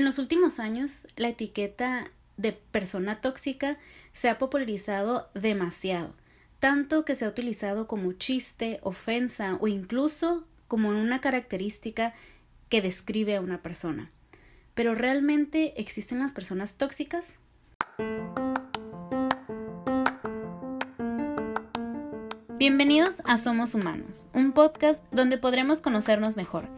En los últimos años, la etiqueta de persona tóxica se ha popularizado demasiado, tanto que se ha utilizado como chiste, ofensa o incluso como una característica que describe a una persona. Pero ¿realmente existen las personas tóxicas? Bienvenidos a Somos Humanos, un podcast donde podremos conocernos mejor,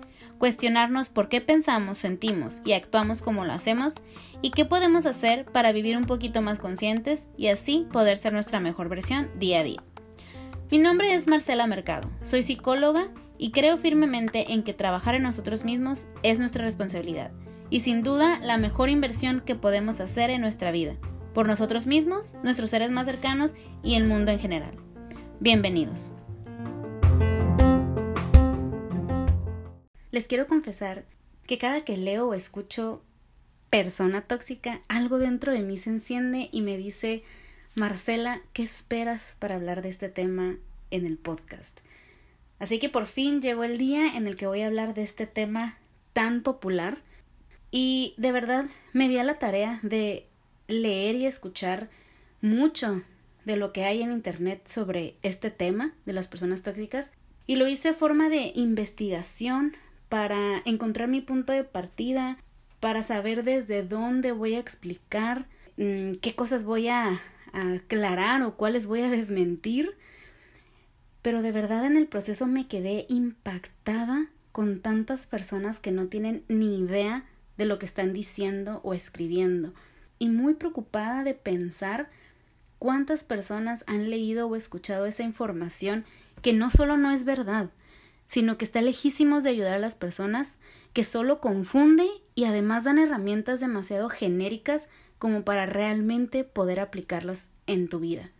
cuestionarnos por qué pensamos, sentimos y actuamos como lo hacemos y qué podemos hacer para vivir un poquito más conscientes y así poder ser nuestra mejor versión día a día. Mi nombre es Marcela Mercado, soy psicóloga y creo firmemente en que trabajar en nosotros mismos es nuestra responsabilidad y sin duda la mejor inversión que podemos hacer en nuestra vida, por nosotros mismos, nuestros seres más cercanos y el mundo en general. Bienvenidos. Les quiero confesar que cada que leo o escucho persona tóxica, algo dentro de mí se enciende y me dice, Marcela, ¿qué esperas para hablar de este tema en el podcast? Así que por fin llegó el día en el que voy a hablar de este tema tan popular y de verdad me di a la tarea de leer y escuchar mucho de lo que hay en Internet sobre este tema de las personas tóxicas y lo hice a forma de investigación para encontrar mi punto de partida, para saber desde dónde voy a explicar, mm, qué cosas voy a, aclarar o cuáles voy a desmentir. Pero de verdad en el proceso me quedé impactada con tantas personas que no tienen ni idea de lo que están diciendo o escribiendo y muy preocupada de pensar ¿Cuántas personas han leído o escuchado esa información que no solo no es verdad, sino que está lejísimos de ayudar a las personas, que solo confunde y además dan herramientas demasiado genéricas como para realmente poder aplicarlas en tu vida?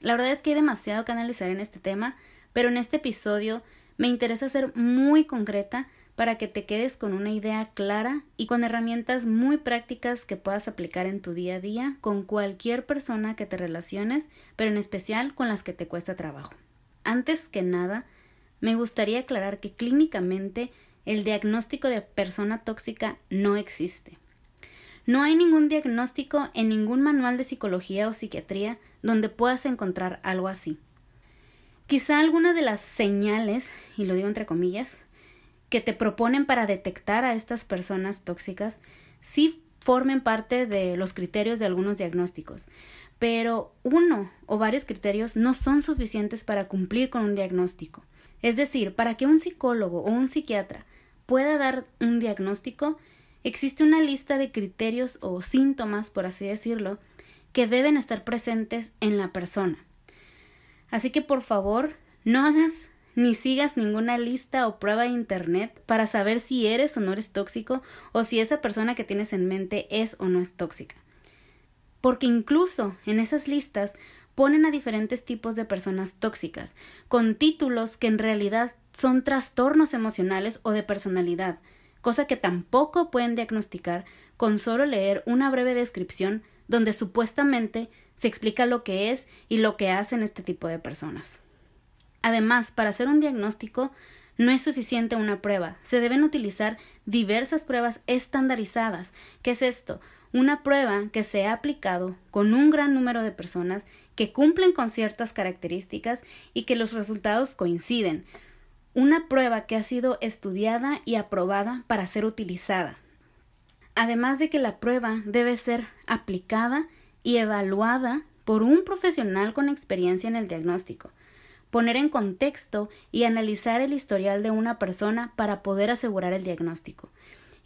La verdad es que hay demasiado que analizar en este tema, pero en este episodio me interesa ser muy concreta para que te quedes con una idea clara y con herramientas muy prácticas que puedas aplicar en tu día a día con cualquier persona que te relaciones, pero en especial con las que te cuesta trabajo. Antes que nada, me gustaría aclarar que clínicamente el diagnóstico de persona tóxica no existe. No hay ningún diagnóstico en ningún manual de psicología o psiquiatría donde puedas encontrar algo así. Quizá algunas de las señales, y lo digo entre comillas, que te proponen para detectar a estas personas tóxicas sí formen parte de los criterios de algunos diagnósticos, pero uno o varios criterios no son suficientes para cumplir con un diagnóstico. Es decir, para que un psicólogo o un psiquiatra pueda dar un diagnóstico, existe una lista de criterios o síntomas, por así decirlo, que deben estar presentes en la persona. Así que por favor, no hagas ni sigas ninguna lista o prueba de Internet para saber si eres o no eres tóxico o si esa persona que tienes en mente es o no es tóxica. Porque incluso en esas listas ponen a diferentes tipos de personas tóxicas, con títulos que en realidad son trastornos emocionales o de personalidad, cosa que tampoco pueden diagnosticar con solo leer una breve descripción donde supuestamente se explica lo que es y lo que hacen este tipo de personas. Además, para hacer un diagnóstico no es suficiente una prueba, se deben utilizar diversas pruebas estandarizadas. ¿Qué es esto? Una prueba que se ha aplicado con un gran número de personas que cumplen con ciertas características y que los resultados coinciden. Una prueba que ha sido estudiada y aprobada para ser utilizada. Además de que la prueba debe ser aplicada y evaluada por un profesional con experiencia en el diagnóstico poner en contexto y analizar el historial de una persona para poder asegurar el diagnóstico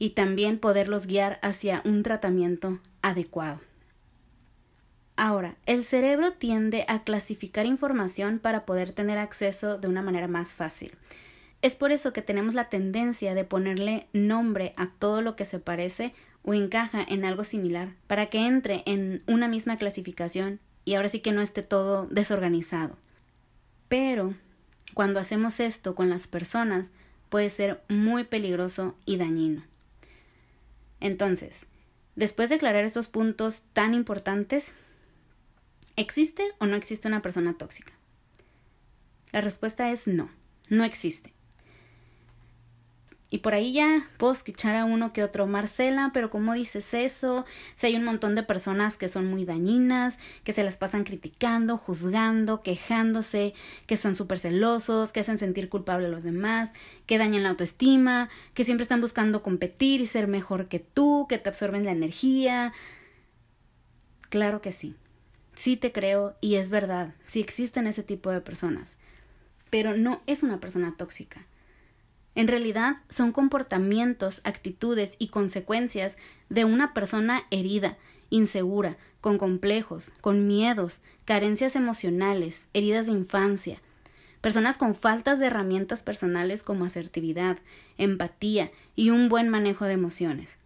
y también poderlos guiar hacia un tratamiento adecuado. Ahora, el cerebro tiende a clasificar información para poder tener acceso de una manera más fácil. Es por eso que tenemos la tendencia de ponerle nombre a todo lo que se parece o encaja en algo similar para que entre en una misma clasificación y ahora sí que no esté todo desorganizado. Pero cuando hacemos esto con las personas puede ser muy peligroso y dañino. Entonces, después de aclarar estos puntos tan importantes, ¿existe o no existe una persona tóxica? La respuesta es no, no existe. Y por ahí ya puedo escuchar a uno que otro, Marcela, pero ¿cómo dices eso? Si hay un montón de personas que son muy dañinas, que se las pasan criticando, juzgando, quejándose, que son súper celosos, que hacen sentir culpable a los demás, que dañan la autoestima, que siempre están buscando competir y ser mejor que tú, que te absorben la energía. Claro que sí. Sí te creo y es verdad, sí existen ese tipo de personas. Pero no es una persona tóxica en realidad son comportamientos, actitudes y consecuencias de una persona herida, insegura, con complejos, con miedos, carencias emocionales, heridas de infancia, personas con faltas de herramientas personales como asertividad, empatía y un buen manejo de emociones.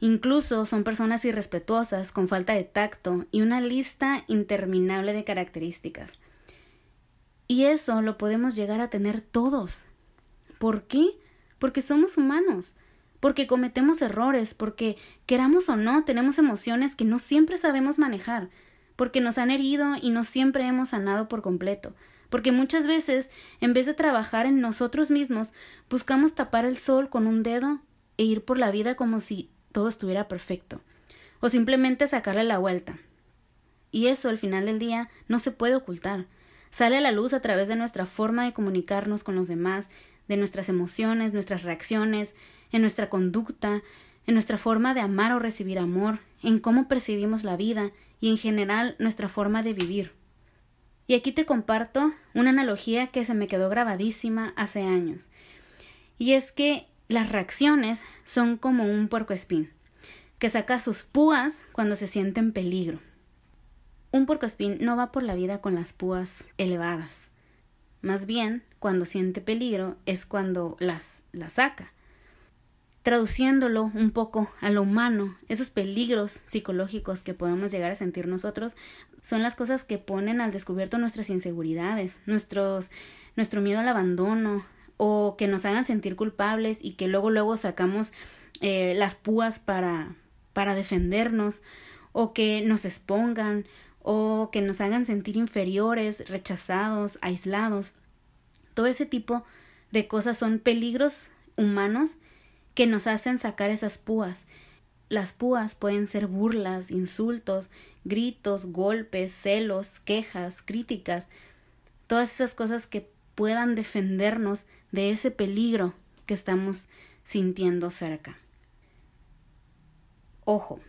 Incluso son personas irrespetuosas, con falta de tacto y una lista interminable de características. Y eso lo podemos llegar a tener todos, ¿Por qué? Porque somos humanos, porque cometemos errores, porque queramos o no, tenemos emociones que no siempre sabemos manejar, porque nos han herido y no siempre hemos sanado por completo, porque muchas veces, en vez de trabajar en nosotros mismos, buscamos tapar el sol con un dedo e ir por la vida como si todo estuviera perfecto, o simplemente sacarle la vuelta. Y eso, al final del día, no se puede ocultar. Sale a la luz a través de nuestra forma de comunicarnos con los demás, de nuestras emociones, nuestras reacciones, en nuestra conducta, en nuestra forma de amar o recibir amor, en cómo percibimos la vida y en general nuestra forma de vivir. Y aquí te comparto una analogía que se me quedó grabadísima hace años. Y es que las reacciones son como un puercoespín, que saca sus púas cuando se siente en peligro. Un puercoespín no va por la vida con las púas elevadas. Más bien, cuando siente peligro es cuando las, las saca. Traduciéndolo un poco a lo humano, esos peligros psicológicos que podemos llegar a sentir nosotros son las cosas que ponen al descubierto nuestras inseguridades, nuestros, nuestro miedo al abandono, o que nos hagan sentir culpables y que luego luego sacamos eh, las púas para, para defendernos, o que nos expongan, o que nos hagan sentir inferiores, rechazados, aislados. Todo ese tipo de cosas son peligros humanos que nos hacen sacar esas púas. Las púas pueden ser burlas, insultos, gritos, golpes, celos, quejas, críticas, todas esas cosas que puedan defendernos de ese peligro que estamos sintiendo cerca. Ojo,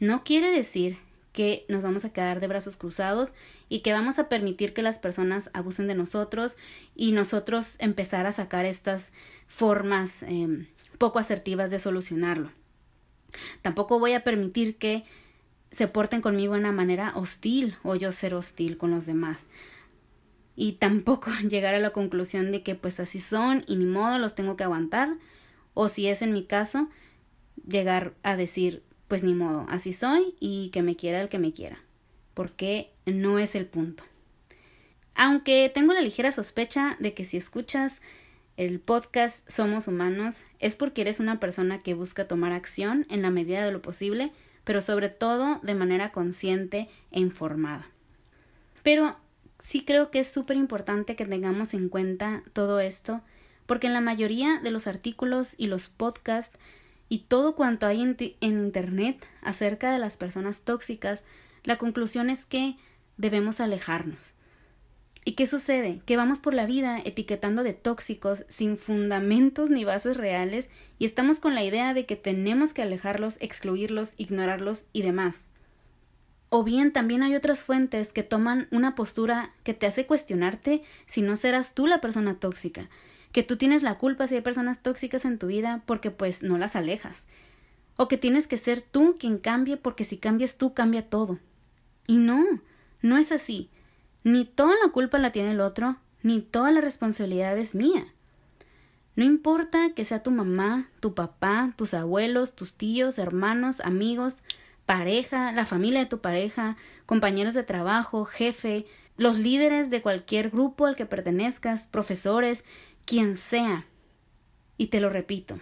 no quiere decir que nos vamos a quedar de brazos cruzados y que vamos a permitir que las personas abusen de nosotros y nosotros empezar a sacar estas formas em, poco asertivas de solucionarlo. Tampoco voy a permitir que se porten conmigo de una manera hostil o yo ser hostil con los demás. Y tampoco llegar a la conclusión de que pues así son y ni modo los tengo que aguantar. O si es en mi caso, llegar a decir pues ni modo, así soy y que me quiera el que me quiera, porque no es el punto. Aunque tengo la ligera sospecha de que si escuchas el podcast Somos Humanos es porque eres una persona que busca tomar acción en la medida de lo posible, pero sobre todo de manera consciente e informada. Pero sí creo que es súper importante que tengamos en cuenta todo esto, porque en la mayoría de los artículos y los podcasts y todo cuanto hay en, Internet acerca de las personas tóxicas, la conclusión es que debemos alejarnos. ¿Y qué sucede? Que vamos por la vida etiquetando de tóxicos sin fundamentos ni bases reales y estamos con la idea de que tenemos que alejarlos, excluirlos, ignorarlos y demás. O bien también hay otras fuentes que toman una postura que te hace cuestionarte si no serás tú la persona tóxica, que tú tienes la culpa si hay personas tóxicas en tu vida porque pues no las alejas. O que tienes que ser tú quien cambie porque si cambias tú cambia todo. Y no, no es así. Ni toda la culpa la tiene el otro, ni toda la responsabilidad es mía. No importa que sea tu mamá, tu papá, tus abuelos, tus tíos, hermanos, amigos, pareja, la familia de tu pareja, compañeros de trabajo, jefe, los líderes de cualquier grupo al que pertenezcas, profesores, quien sea. Y te lo repito,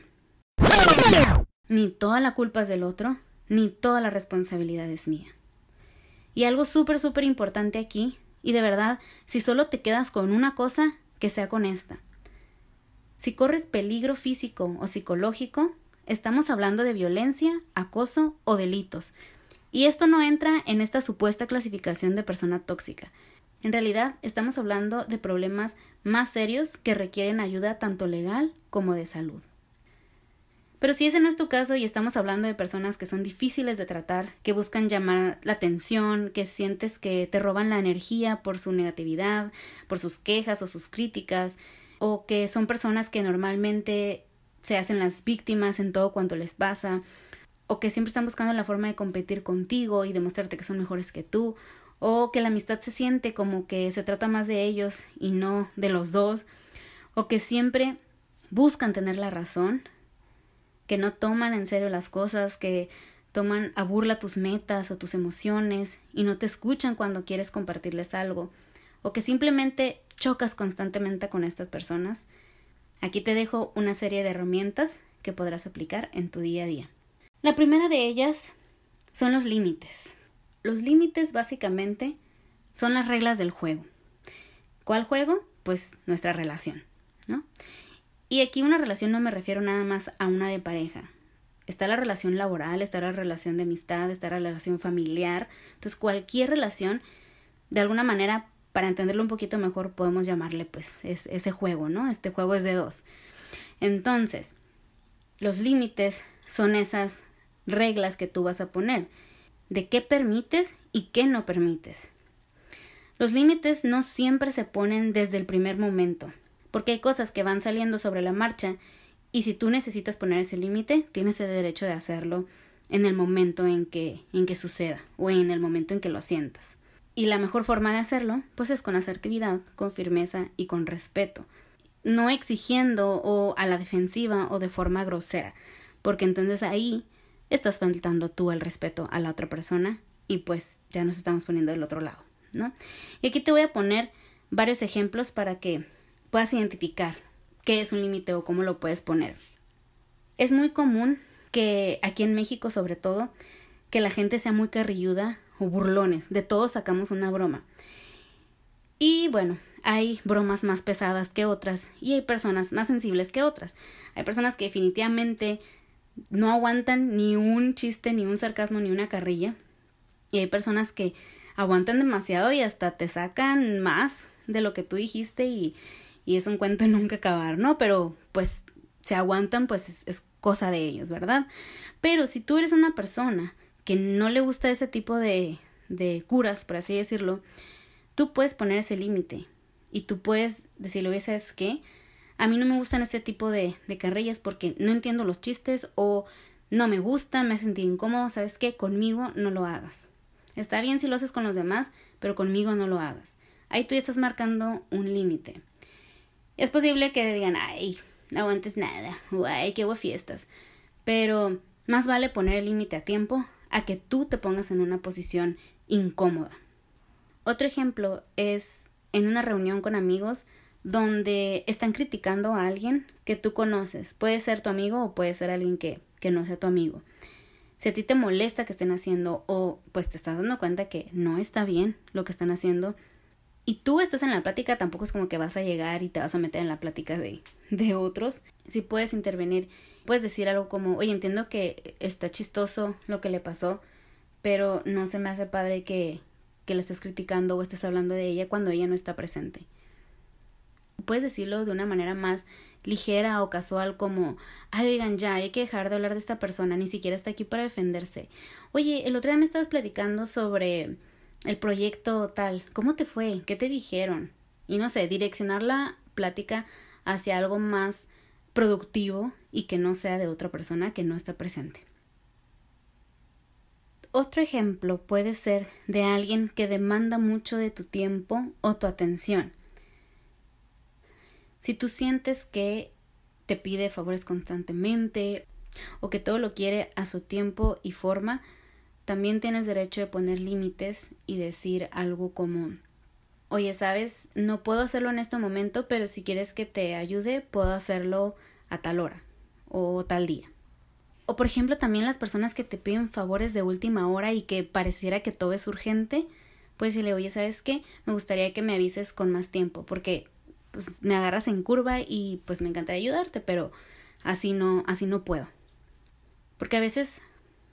ni toda la culpa es del otro, ni toda la responsabilidad es mía. Y algo súper, súper importante aquí, y de verdad, si solo te quedas con una cosa, que sea con esta. Si corres peligro físico o psicológico, estamos hablando de violencia, acoso o delitos. Y esto no entra en esta supuesta clasificación de persona tóxica. En realidad, estamos hablando de problemas más serios que requieren ayuda tanto legal como de salud. Pero si ese no es tu caso y estamos hablando de personas que son difíciles de tratar, que buscan llamar la atención, que sientes que te roban la energía por su negatividad, por sus quejas o sus críticas, o que son personas que normalmente se hacen las víctimas en todo cuanto les pasa, o que siempre están buscando la forma de competir contigo y demostrarte que son mejores que tú, o que la amistad se siente como que se trata más de ellos y no de los dos, o que siempre buscan tener la razón, que no toman en serio las cosas, que toman a burla tus metas o tus emociones y no te escuchan cuando quieres compartirles algo, o que simplemente chocas constantemente con estas personas, aquí te dejo una serie de herramientas que podrás aplicar en tu día a día. La primera de ellas son los límites. Los límites básicamente son las reglas del juego. ¿Cuál juego? Pues nuestra relación, ¿no? Y aquí una relación no me refiero nada más a una de pareja. Está la relación laboral, está la relación de amistad, está la relación familiar. Entonces cualquier relación, de alguna manera, para entenderlo un poquito mejor, podemos llamarle pues ese juego, ¿no? Este juego es de dos. Entonces, los límites son esas reglas que tú vas a poner de qué permites y qué no permites. Los límites no siempre se ponen desde el primer momento porque hay cosas que van saliendo sobre la marcha y si tú necesitas poner ese límite, tienes el derecho de hacerlo en el momento en que, en que suceda o en el momento en que lo sientas. Y la mejor forma de hacerlo, pues es con asertividad, con firmeza y con respeto, no exigiendo o a la defensiva o de forma grosera, porque entonces ahí estás faltando tú el respeto a la otra persona y pues ya nos estamos poniendo del otro lado, ¿no? Y aquí te voy a poner varios ejemplos para que puedas identificar qué es un límite o cómo lo puedes poner. Es muy común que aquí en México sobre todo que la gente sea muy carrilluda o burlones, de todos sacamos una broma. Y bueno, hay bromas más pesadas que otras y hay personas más sensibles que otras. Hay personas que definitivamente no aguantan ni un chiste, ni un sarcasmo, ni una carrilla. Y hay personas que aguantan demasiado y hasta te sacan más de lo que tú dijiste y, y es un cuento nunca acabar, ¿no? Pero pues se aguantan, pues es, cosa de ellos, ¿verdad? Pero si tú eres una persona que no le gusta ese tipo de, de curas, por así decirlo, tú puedes poner ese límite y tú puedes decirle, ¿sabes qué? A mí no me gustan este tipo de, de carrillas porque no entiendo los chistes o no me gusta, me sentí incómodo, ¿sabes qué? Conmigo no lo hagas. Está bien si lo haces con los demás, pero conmigo no lo hagas. Ahí tú ya estás marcando un límite. Es posible que digan, ay, no aguantes nada, o ay, qué hubo fiestas. Pero más vale poner el límite a tiempo a que tú te pongas en una posición incómoda. Otro ejemplo es en una reunión con amigos donde están criticando a alguien que tú conoces. Puede ser tu amigo o puede ser alguien que, que no sea tu amigo. Si a ti te molesta que estén haciendo o pues te estás dando cuenta que no está bien lo que están haciendo, y tú estás en la plática, tampoco es como que vas a llegar y te vas a meter en la plática de, de otros. Si puedes intervenir, puedes decir algo como, oye, entiendo que está chistoso lo que le pasó, pero no se me hace padre que, que la estés criticando o estés hablando de ella cuando ella no está presente. Puedes decirlo de una manera más ligera o casual como, ay, oigan, ya, hay que dejar de hablar de esta persona, ni siquiera está aquí para defenderse. Oye, el otro día me estabas platicando sobre el proyecto tal, ¿cómo te fue? ¿Qué te dijeron? Y no sé, direccionar la plática hacia algo más productivo y que no sea de otra persona que no está presente. Otro ejemplo puede ser de alguien que demanda mucho de tu tiempo o tu atención. Si tú sientes que te pide favores constantemente o que todo lo quiere a su tiempo y forma, también tienes derecho de poner límites y decir algo como oye, sabes, no puedo hacerlo en este momento, pero si quieres que te ayude, puedo hacerlo a tal hora o tal día. O por ejemplo, también las personas que te piden favores de última hora y que pareciera que todo es urgente, pues le oye, ¿sabes qué? Me gustaría que me avises con más tiempo, porque pues me agarras en curva y pues me encantaría ayudarte, pero así no, así no puedo. Porque a veces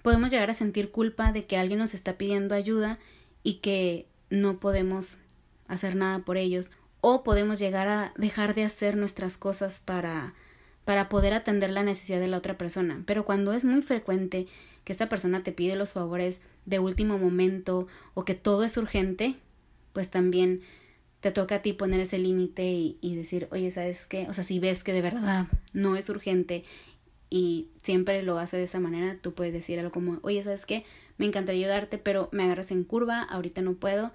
podemos llegar a sentir culpa de que alguien nos está pidiendo ayuda y que no podemos hacer nada por ellos o podemos llegar a dejar de hacer nuestras cosas para para poder atender la necesidad de la otra persona. Pero cuando es muy frecuente que esta persona te pide los favores de último momento o que todo es urgente, pues también te toca a ti poner ese límite y, y, decir, oye, ¿sabes qué? O sea, si ves que de verdad no es urgente y siempre lo hace de esa manera, tú puedes decir algo como, oye, ¿sabes qué? Me encantaría ayudarte, pero me agarras en curva, ahorita no puedo.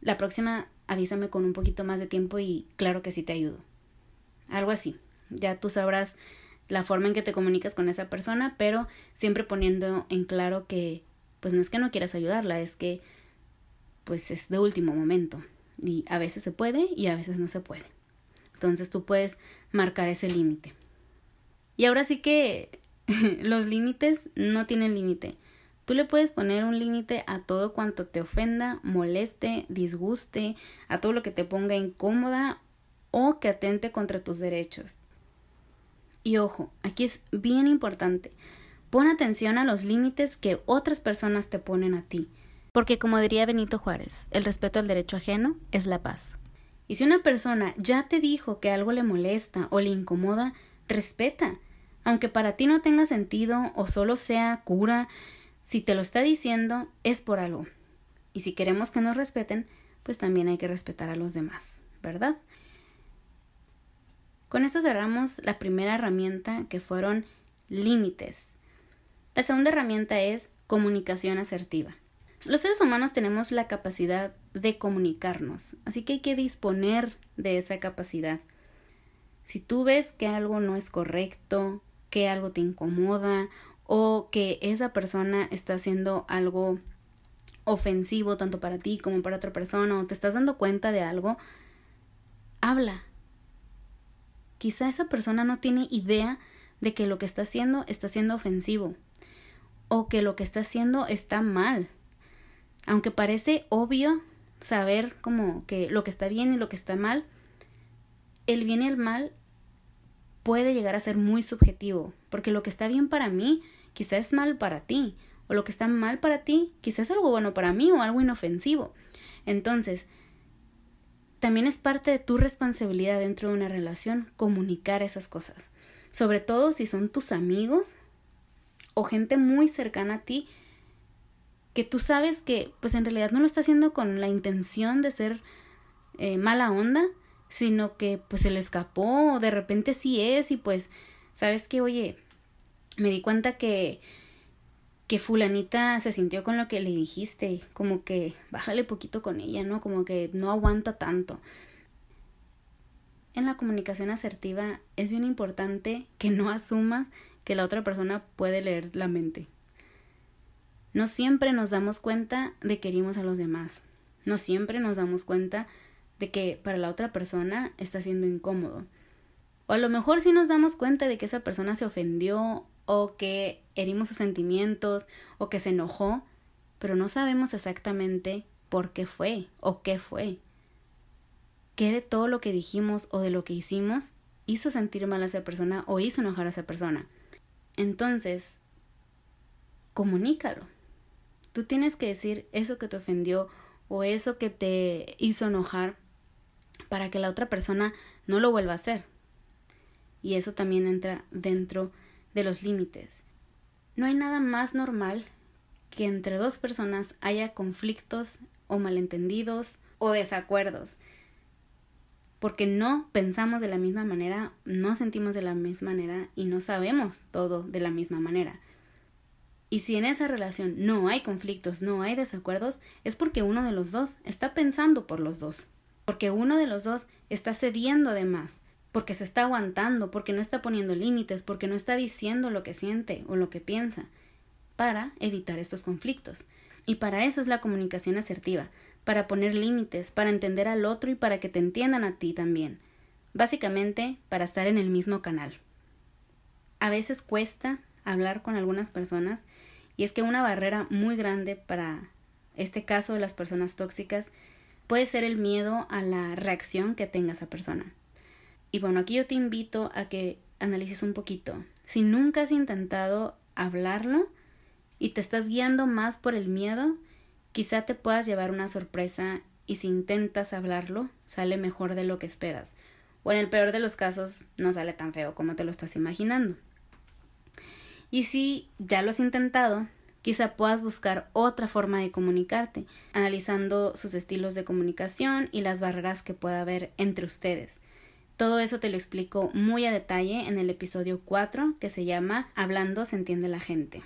La próxima avísame con un poquito más de tiempo y claro que sí te ayudo. Algo así. Ya tú sabrás la forma en que te comunicas con esa persona, pero siempre poniendo en claro que pues no es que no quieras ayudarla, es que pues es de último momento y a veces se puede y a veces no se puede. Entonces tú puedes marcar ese límite. Y ahora sí que los límites no tienen límite. Tú le puedes poner un límite a todo cuanto te ofenda, moleste, disguste, a todo lo que te ponga incómoda o que atente contra tus derechos. Y ojo, aquí es bien importante. Pon atención a los límites que otras personas te ponen a ti. Porque como diría Benito Juárez, el respeto al derecho ajeno es la paz. Y si una persona ya te dijo que algo le molesta o le incomoda, respeta. Aunque para ti no tenga sentido o solo sea cura, si te lo está diciendo es por algo. Y si queremos que nos respeten, pues también hay que respetar a los demás, ¿verdad? Con esto cerramos la primera herramienta que fueron límites. La segunda herramienta es comunicación asertiva. Los seres humanos tenemos la capacidad de comunicarnos, así que hay que disponer de esa capacidad. Si tú ves que algo no es correcto, que algo te incomoda o que esa persona está haciendo algo ofensivo tanto para ti como para otra persona o te estás dando cuenta de algo, habla. Quizá esa persona no tiene idea de que lo que está haciendo está siendo ofensivo o que lo que está haciendo está mal. Aunque parece obvio saber como que lo que está bien y lo que está mal, el bien y el mal puede llegar a ser muy subjetivo, porque lo que está bien para mí quizás es mal para ti, o lo que está mal para ti quizás es algo bueno para mí o algo inofensivo. Entonces, también es parte de tu responsabilidad dentro de una relación comunicar esas cosas, sobre todo si son tus amigos o gente muy cercana a ti que tú sabes que pues en realidad no lo está haciendo con la intención de ser eh, mala onda, sino que pues se le escapó o de repente sí es y pues sabes que oye me di cuenta que que fulanita se sintió con lo que le dijiste como que bájale poquito con ella no como que no aguanta tanto. En la comunicación asertiva es bien importante que no asumas que la otra persona puede leer la mente no siempre nos damos cuenta de que herimos a los demás no siempre nos damos cuenta de que para la otra persona está siendo incómodo. O a lo mejor sí nos damos cuenta de que esa persona se ofendió o que herimos sus sentimientos o que se enojó, pero no sabemos exactamente por qué fue o qué fue. ¿Qué de todo lo que dijimos o de lo que hicimos hizo sentir mal a esa persona o hizo enojar a esa persona? Entonces, comunícalo. Tú tienes que decir eso que te ofendió o eso que te hizo enojar para que la otra persona no lo vuelva a hacer. Y eso también entra dentro de los límites. No hay nada más normal que entre dos personas haya conflictos o malentendidos o desacuerdos. Porque no pensamos de la misma manera, no sentimos de la misma manera y no sabemos todo de la misma manera. Y si en esa relación no hay conflictos, no hay desacuerdos, es porque uno de los dos está pensando por los dos porque uno de los dos está cediendo de más, porque se está aguantando, porque no está poniendo límites, porque no está diciendo lo que siente o lo que piensa, para evitar estos conflictos. Y para eso es la comunicación asertiva, para poner límites, para entender al otro y para que te entiendan a ti también. Básicamente, para estar en el mismo canal. A veces cuesta hablar con algunas personas y es que una barrera muy grande para este caso de las personas tóxicas puede ser el miedo a la reacción que tenga esa persona. Y bueno, aquí yo te invito a que analices un poquito. Si nunca has intentado hablarlo y te estás guiando más por el miedo, quizá te puedas llevar una sorpresa y si intentas hablarlo, sale mejor de lo que esperas. O en el peor de los casos, no sale tan feo como te lo estás imaginando. Y si ya lo has intentado, quizá puedas buscar otra forma de comunicarte, analizando sus estilos de comunicación y las barreras que pueda haber entre ustedes. Todo eso te lo explico muy a detalle en el episodio 4 que se llama Hablando se entiende la gente.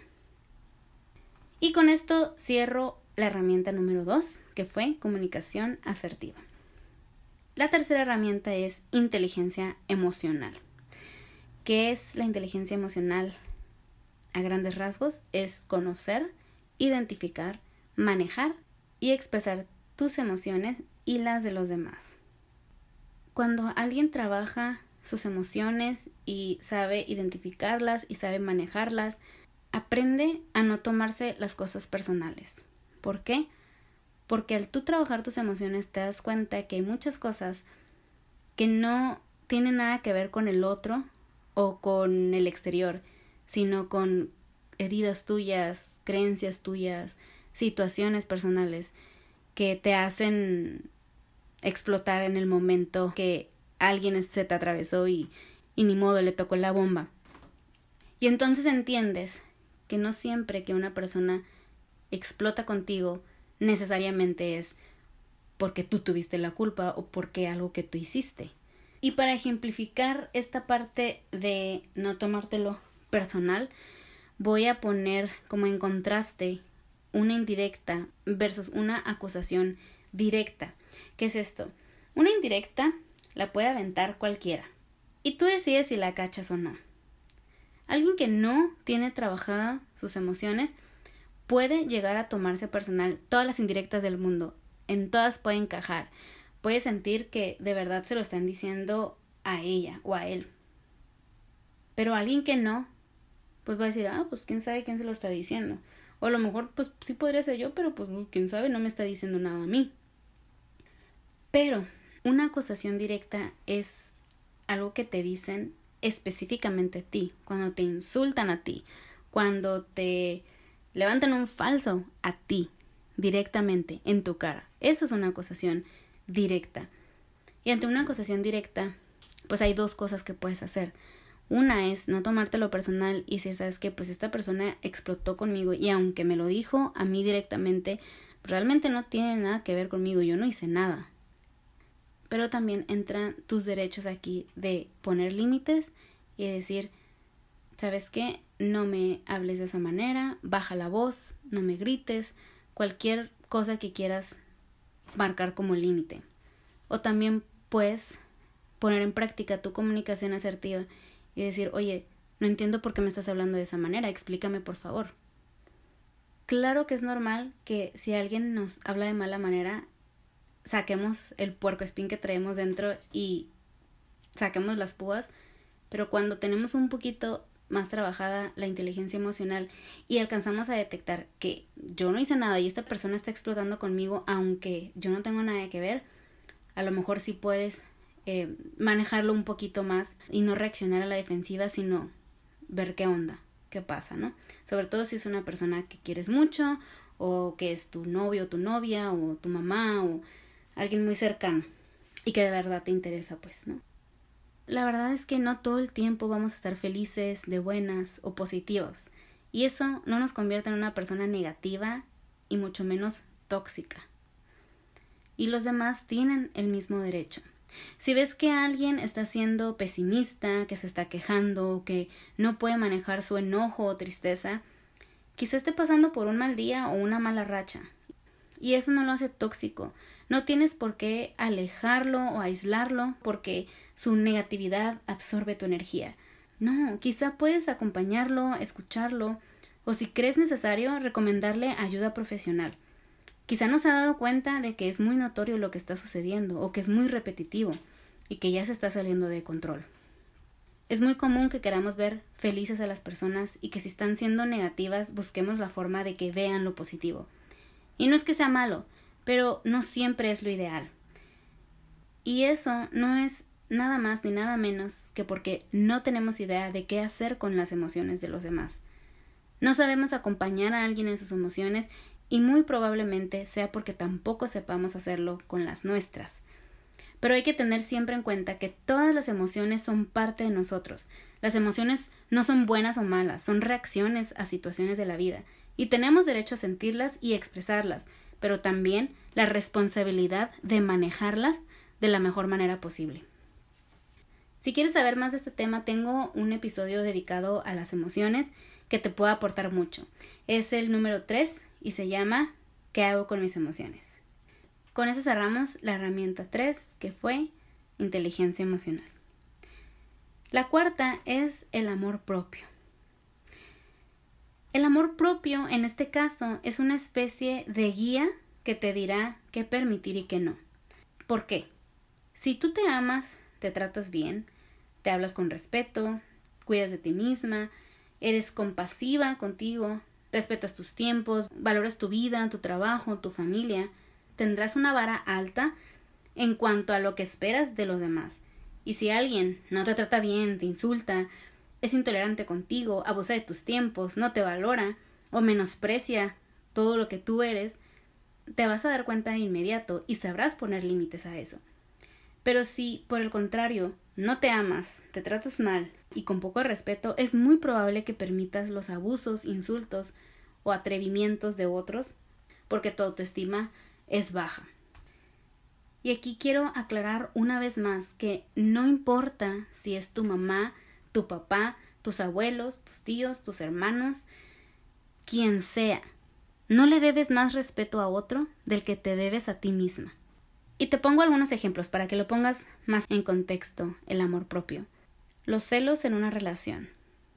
Y con esto cierro la herramienta número 2, que fue comunicación asertiva. La tercera herramienta es inteligencia emocional. ¿Qué es la inteligencia emocional? A grandes rasgos es conocer, identificar, manejar y expresar tus emociones y las de los demás. Cuando alguien trabaja sus emociones y sabe identificarlas y sabe manejarlas, aprende a no tomarse las cosas personales. ¿Por qué? Porque al tú trabajar tus emociones te das cuenta que hay muchas cosas que no tienen nada que ver con el otro o con el exterior, sino con heridas tuyas, creencias tuyas, situaciones personales que te hacen explotar en el momento que alguien se te atravesó y, y ni modo le tocó la bomba. Y entonces entiendes que no siempre que una persona explota contigo necesariamente es porque tú tuviste la culpa o porque algo que tú hiciste. Y para ejemplificar esta parte de no tomártelo personal, voy a poner como en contraste una indirecta versus una acusación directa. ¿Qué es esto? Una indirecta la puede aventar cualquiera y tú decides si la cachas o no. Alguien que no tiene trabajada sus emociones puede llegar a tomarse personal todas las indirectas del mundo. En todas puede encajar. Puede sentir que de verdad se lo están diciendo a ella o a él. Pero alguien que no, pues va a decir, ah, pues quién sabe quién se lo está diciendo. O a lo mejor, pues sí podría ser yo, pero pues quién sabe, no me está diciendo nada a mí. Pero una acusación directa es algo que te dicen específicamente a ti, cuando te insultan a ti, cuando te levantan un falso a ti directamente en tu cara. Eso es una acusación directa. Y ante una acusación directa, pues hay dos cosas que puedes hacer. Una es no tomártelo personal y decir, sabes que pues esta persona explotó conmigo y aunque me lo dijo a mí directamente, realmente no tiene nada que ver conmigo, yo no hice nada. Pero también entran tus derechos aquí de poner límites y decir, ¿sabes qué? No me hables de esa manera, baja la voz, no me grites, cualquier cosa que quieras marcar como límite. O también puedes poner en práctica tu comunicación asertiva y decir, oye, no entiendo por qué me estás hablando de esa manera, explícame por favor. Claro que es normal que si alguien nos habla de mala manera, saquemos el puerco espín que traemos dentro y saquemos las púas, pero cuando tenemos un poquito más trabajada la inteligencia emocional y alcanzamos a detectar que yo no hice nada y esta persona está explotando conmigo aunque yo no tengo nada que ver, a lo mejor sí puedes eh, manejarlo un poquito más y no reaccionar a la defensiva, sino ver qué onda, qué pasa, ¿no? Sobre todo si es una persona que quieres mucho o que es tu novio o tu novia o tu mamá o alguien muy cercano y que de verdad te interesa, pues, ¿no? La verdad es que no todo el tiempo vamos a estar felices, de buenas o positivos. Y eso no nos convierte en una persona negativa y mucho menos tóxica. Y los demás tienen el mismo derecho. Si ves que alguien está siendo pesimista, que se está quejando, que no puede manejar su enojo o tristeza, quizá esté pasando por un mal día o una mala racha. Y eso no lo hace tóxico. No tienes por qué alejarlo o aislarlo porque su negatividad absorbe tu energía. No, quizá puedes acompañarlo, escucharlo o si crees necesario recomendarle ayuda profesional. Quizá no se ha dado cuenta de que es muy notorio lo que está sucediendo o que es muy repetitivo y que ya se está saliendo de control. Es muy común que queramos ver felices a las personas y que si están siendo negativas busquemos la forma de que vean lo positivo. Y no es que sea malo, pero no siempre es lo ideal. Y eso no es nada más ni nada menos que porque no tenemos idea de qué hacer con las emociones de los demás. No sabemos acompañar a alguien en sus emociones y muy probablemente sea porque tampoco sepamos hacerlo con las nuestras. Pero hay que tener siempre en cuenta que todas las emociones son parte de nosotros. Las emociones no son buenas o malas, son reacciones a situaciones de la vida, y tenemos derecho a sentirlas y expresarlas, pero también la responsabilidad de manejarlas de la mejor manera posible. Si quieres saber más de este tema, tengo un episodio dedicado a las emociones que te puede aportar mucho. Es el número 3 y se llama ¿Qué hago con mis emociones? Con eso cerramos la herramienta 3, que fue inteligencia emocional. La cuarta es el amor propio. El amor propio, en este caso, es una especie de guía que te dirá qué permitir y qué no. ¿Por qué? Si tú te amas, te tratas bien, te hablas con respeto, cuidas de ti misma, eres compasiva contigo, respetas tus tiempos, valoras tu vida, tu trabajo, tu familia, tendrás una vara alta en cuanto a lo que esperas de los demás. Y si alguien no te trata bien, te insulta, es intolerante contigo, abusa de tus tiempos, no te valora o menosprecia todo lo que tú eres, te vas a dar cuenta de inmediato y sabrás poner límites a eso. Pero si, por el contrario, no te amas, te tratas mal y con poco respeto, es muy probable que permitas los abusos, insultos o atrevimientos de otros, porque tu autoestima es baja. Y aquí quiero aclarar una vez más que no importa si es tu mamá, tu papá, tus abuelos, tus tíos, tus hermanos, quien sea, no le debes más respeto a otro del que te debes a ti misma. Y te pongo algunos ejemplos para que lo pongas más en contexto, el amor propio. Los celos en una relación.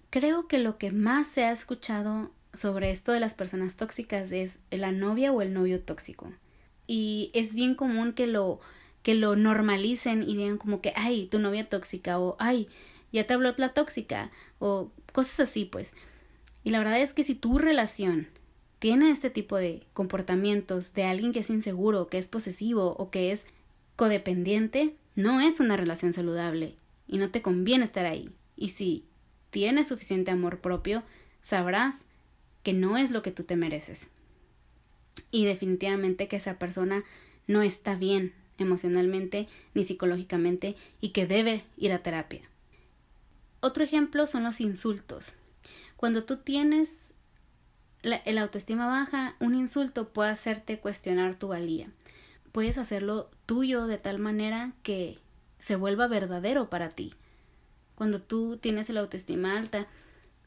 Creo que lo que más se ha escuchado sobre esto de las personas tóxicas es la novia o el novio tóxico. Y es bien común que lo que lo normalicen y digan como que ay, tu novia tóxica o ay, ya te habló la tóxica o cosas así, pues. Y la verdad es que si tu relación tiene este tipo de comportamientos de alguien que es inseguro, que es posesivo o que es codependiente, no es una relación saludable y no te conviene estar ahí. Y si tienes suficiente amor propio, sabrás que no es lo que tú te mereces. Y definitivamente que esa persona no está bien emocionalmente ni psicológicamente y que debe ir a terapia. Otro ejemplo son los insultos. Cuando tú tienes la, autoestima baja, un insulto puede hacerte cuestionar tu valía. Puedes hacerlo tuyo de tal manera que se vuelva verdadero para ti. Cuando tú tienes la autoestima alta,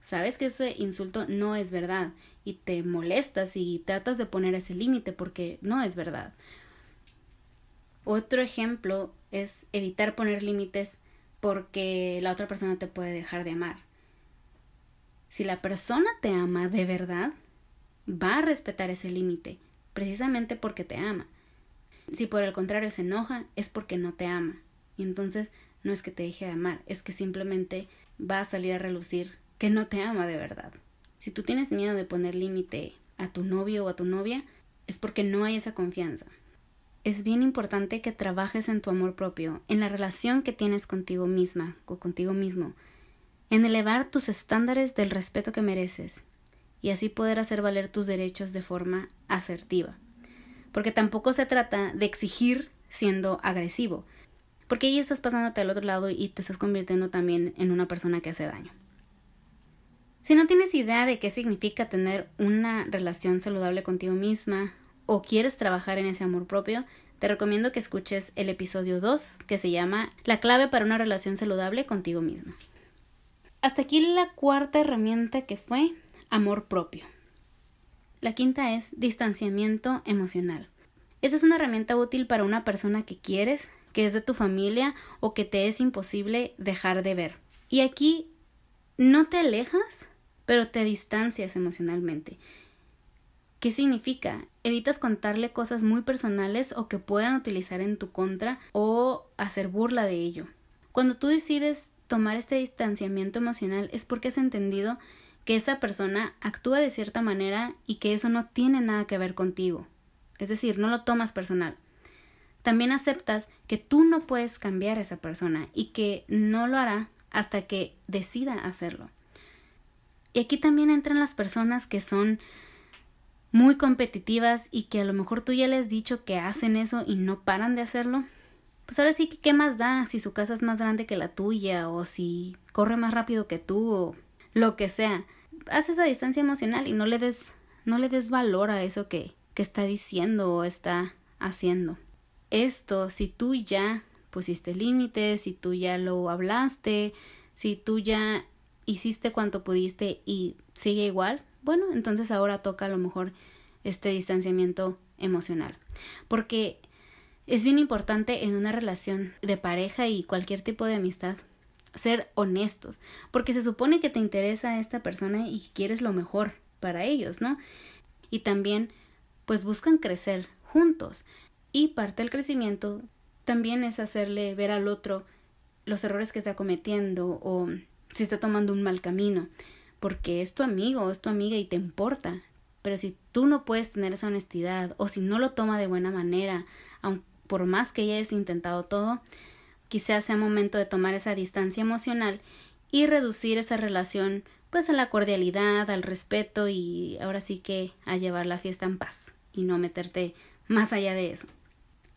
sabes que ese insulto no es verdad y te molestas y tratas de poner ese límite porque no es verdad. Otro ejemplo es evitar poner límites porque la otra persona te puede dejar de amar. Si la persona te ama de verdad, va a respetar ese límite, precisamente porque te ama. Si por el contrario se enoja, es porque no te ama. Y entonces no es que te deje de amar, es que simplemente va a salir a relucir que no te ama de verdad. Si tú tienes miedo de poner límite a tu novio o a tu novia, es porque no hay esa confianza es bien importante que trabajes en tu amor propio, en la relación que tienes contigo misma o contigo mismo, en elevar tus estándares del respeto que mereces y así poder hacer valer tus derechos de forma asertiva. Porque tampoco se trata de exigir siendo agresivo, porque ahí estás pasándote al otro lado y te estás convirtiendo también en una persona que hace daño. Si no tienes idea de qué significa tener una relación saludable contigo misma o quieres trabajar en ese amor propio, te recomiendo que escuches el episodio 2 que se llama La clave para una relación saludable contigo misma. Hasta aquí la cuarta herramienta que fue amor propio. La quinta es distanciamiento emocional. Esa es una herramienta útil para una persona que quieres, que es de tu familia o que te es imposible dejar de ver. Y aquí no te alejas, pero te distancias emocionalmente. ¿Qué significa? Evitas contarle cosas muy personales o que puedan utilizar en tu contra o hacer burla de ello. Cuando tú decides tomar este distanciamiento emocional es porque has entendido que esa persona actúa de cierta manera y que eso no tiene nada que ver contigo. Es decir, no lo tomas personal. también aceptas que tú no puedes cambiar a esa persona y que no lo hará hasta que decida hacerlo. Y aquí también entran las personas que son muy competitivas y que a lo mejor tú ya les has dicho que hacen eso y no paran de hacerlo. Pues ahora sí que qué más da si su casa es más grande que la tuya o si corre más rápido que tú o lo que sea. Haz esa distancia emocional y no le des no le des valor a eso que, que está diciendo o está haciendo. Esto, si tú ya pusiste límites, si tú ya lo hablaste, si tú ya hiciste cuanto pudiste y sigue igual, bueno, entonces ahora toca a lo mejor este distanciamiento emocional. Porque es bien importante en una relación de pareja y cualquier tipo de amistad ser honestos, porque se supone que te interesa esta persona y que quieres lo mejor para ellos, ¿no? Y también pues buscan crecer juntos. Y parte del crecimiento también es hacerle ver al otro los errores que está cometiendo o si está tomando un mal camino, porque es tu amigo, es tu amiga y te importa. Pero si tú no puedes tener esa honestidad o si no lo toma de buena manera, aun por más que hayas intentado todo, quizás sea momento de tomar esa distancia emocional y reducir esa relación pues a la cordialidad, al respeto y ahora sí que a llevar la fiesta en paz y no meterte más allá de eso.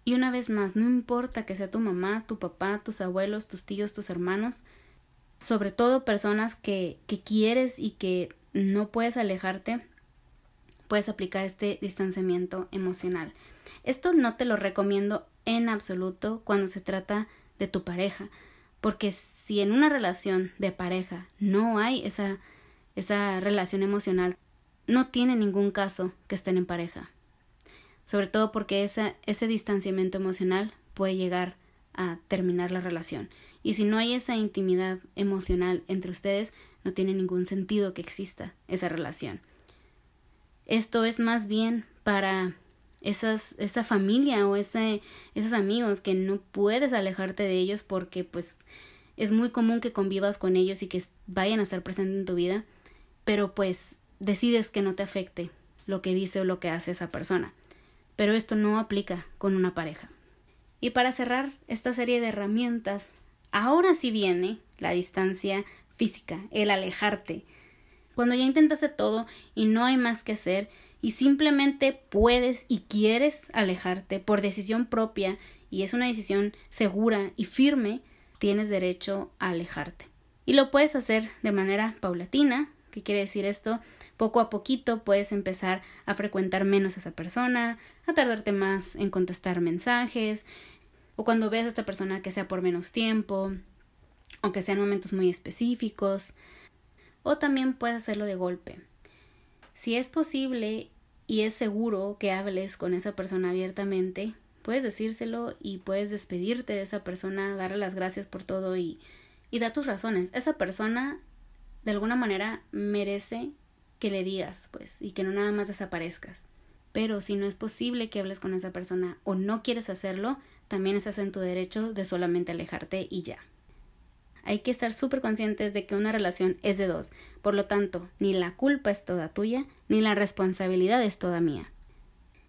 Y una vez más, no importa que sea tu mamá, tu papá, tus abuelos, tus tíos, tus hermanos, sobre todo personas que, que quieres y que no puedes alejarte, puedes aplicar este distanciamiento emocional. Esto no te lo recomiendo en absoluto cuando se trata de tu pareja, porque si en una relación de pareja no hay esa, esa relación emocional, no tiene ningún caso que estén en pareja sobre todo porque ese distanciamiento emocional puede llegar a terminar la relación. Y si no hay esa intimidad emocional entre ustedes, no tiene ningún sentido que exista esa relación. Esto es más bien para esas, esa familia o ese, esos amigos que no puedes alejarte de ellos porque pues es muy común que convivas con ellos y que vayan a estar presentes en tu vida, pero pues decides que no te afecte lo que dice o lo que hace esa persona pero esto no aplica con una pareja. Y para cerrar esta serie de herramientas, ahora sí viene la distancia física, el alejarte. Cuando ya intentaste todo y no hay más que hacer y simplemente puedes y quieres alejarte por decisión propia y es una decisión segura y firme, tienes derecho a alejarte. Y lo puedes hacer de manera paulatina. ¿Qué quiere decir esto? poco a poquito puedes empezar a frecuentar menos a esa persona, a tardarte más en contestar mensajes, o cuando veas a esta persona que sea por menos tiempo, o que sean momentos muy específicos, o también puedes hacerlo de golpe. Si es posible y es seguro que hables con esa persona abiertamente, puedes decírselo y puedes despedirte de esa persona, darle las gracias por todo y, y da tus razones. Esa persona de alguna manera merece que le digas, pues, y que no nada más desaparezcas. Pero si no es posible que hables con esa persona o no quieres hacerlo, también estás en tu derecho de solamente alejarte y ya. Hay que estar súper conscientes de que una relación es de dos, por lo tanto, ni la culpa es toda tuya, ni la responsabilidad es toda mía.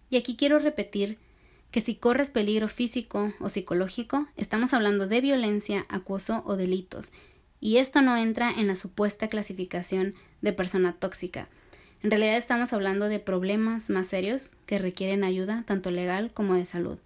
Y aquí quiero repetir que si corres peligro físico o psicológico, estamos hablando de violencia, acoso o delitos, y esto no entra en la supuesta clasificación de persona tóxica. En realidad estamos hablando de problemas más serios que requieren ayuda tanto legal como de salud.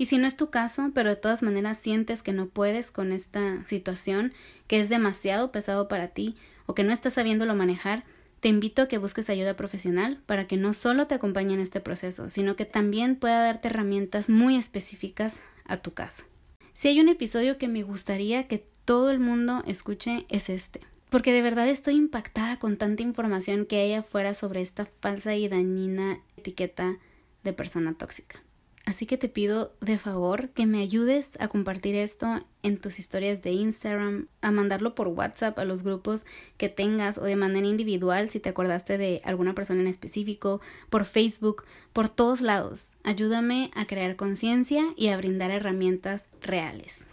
Y si no es tu caso, pero de todas maneras sientes que no puedes con esta situación, que es demasiado pesado para ti o que no estás sabiéndolo manejar, te invito a que busques ayuda profesional para que no solo te acompañe en este proceso, sino que también pueda darte herramientas muy específicas a tu caso. Si hay un episodio que me gustaría que todo el mundo escuche es este. Porque de verdad estoy impactada con tanta información que hay afuera sobre esta falsa y dañina etiqueta de persona tóxica. Así que te pido de favor que me ayudes a compartir esto en tus historias de Instagram, a mandarlo por WhatsApp a los grupos que tengas o de manera individual si te acordaste de alguna persona en específico, por Facebook, por todos lados. Ayúdame a crear conciencia y a brindar herramientas reales.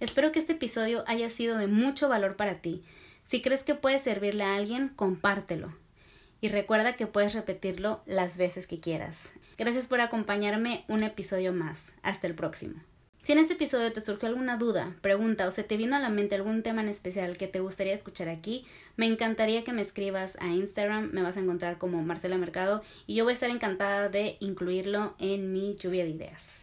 Espero que este episodio haya sido de mucho valor para ti. Si crees que puede servirle a alguien, compártelo. Y recuerda que puedes repetirlo las veces que quieras. Gracias por acompañarme un episodio más. Hasta el próximo. Si en este episodio te surgió alguna duda, pregunta o se te vino a la mente algún tema en especial que te gustaría escuchar aquí, me encantaría que me escribas a Instagram, me vas a encontrar como Marcela Mercado y yo voy a estar encantada de incluirlo en mi lluvia de ideas.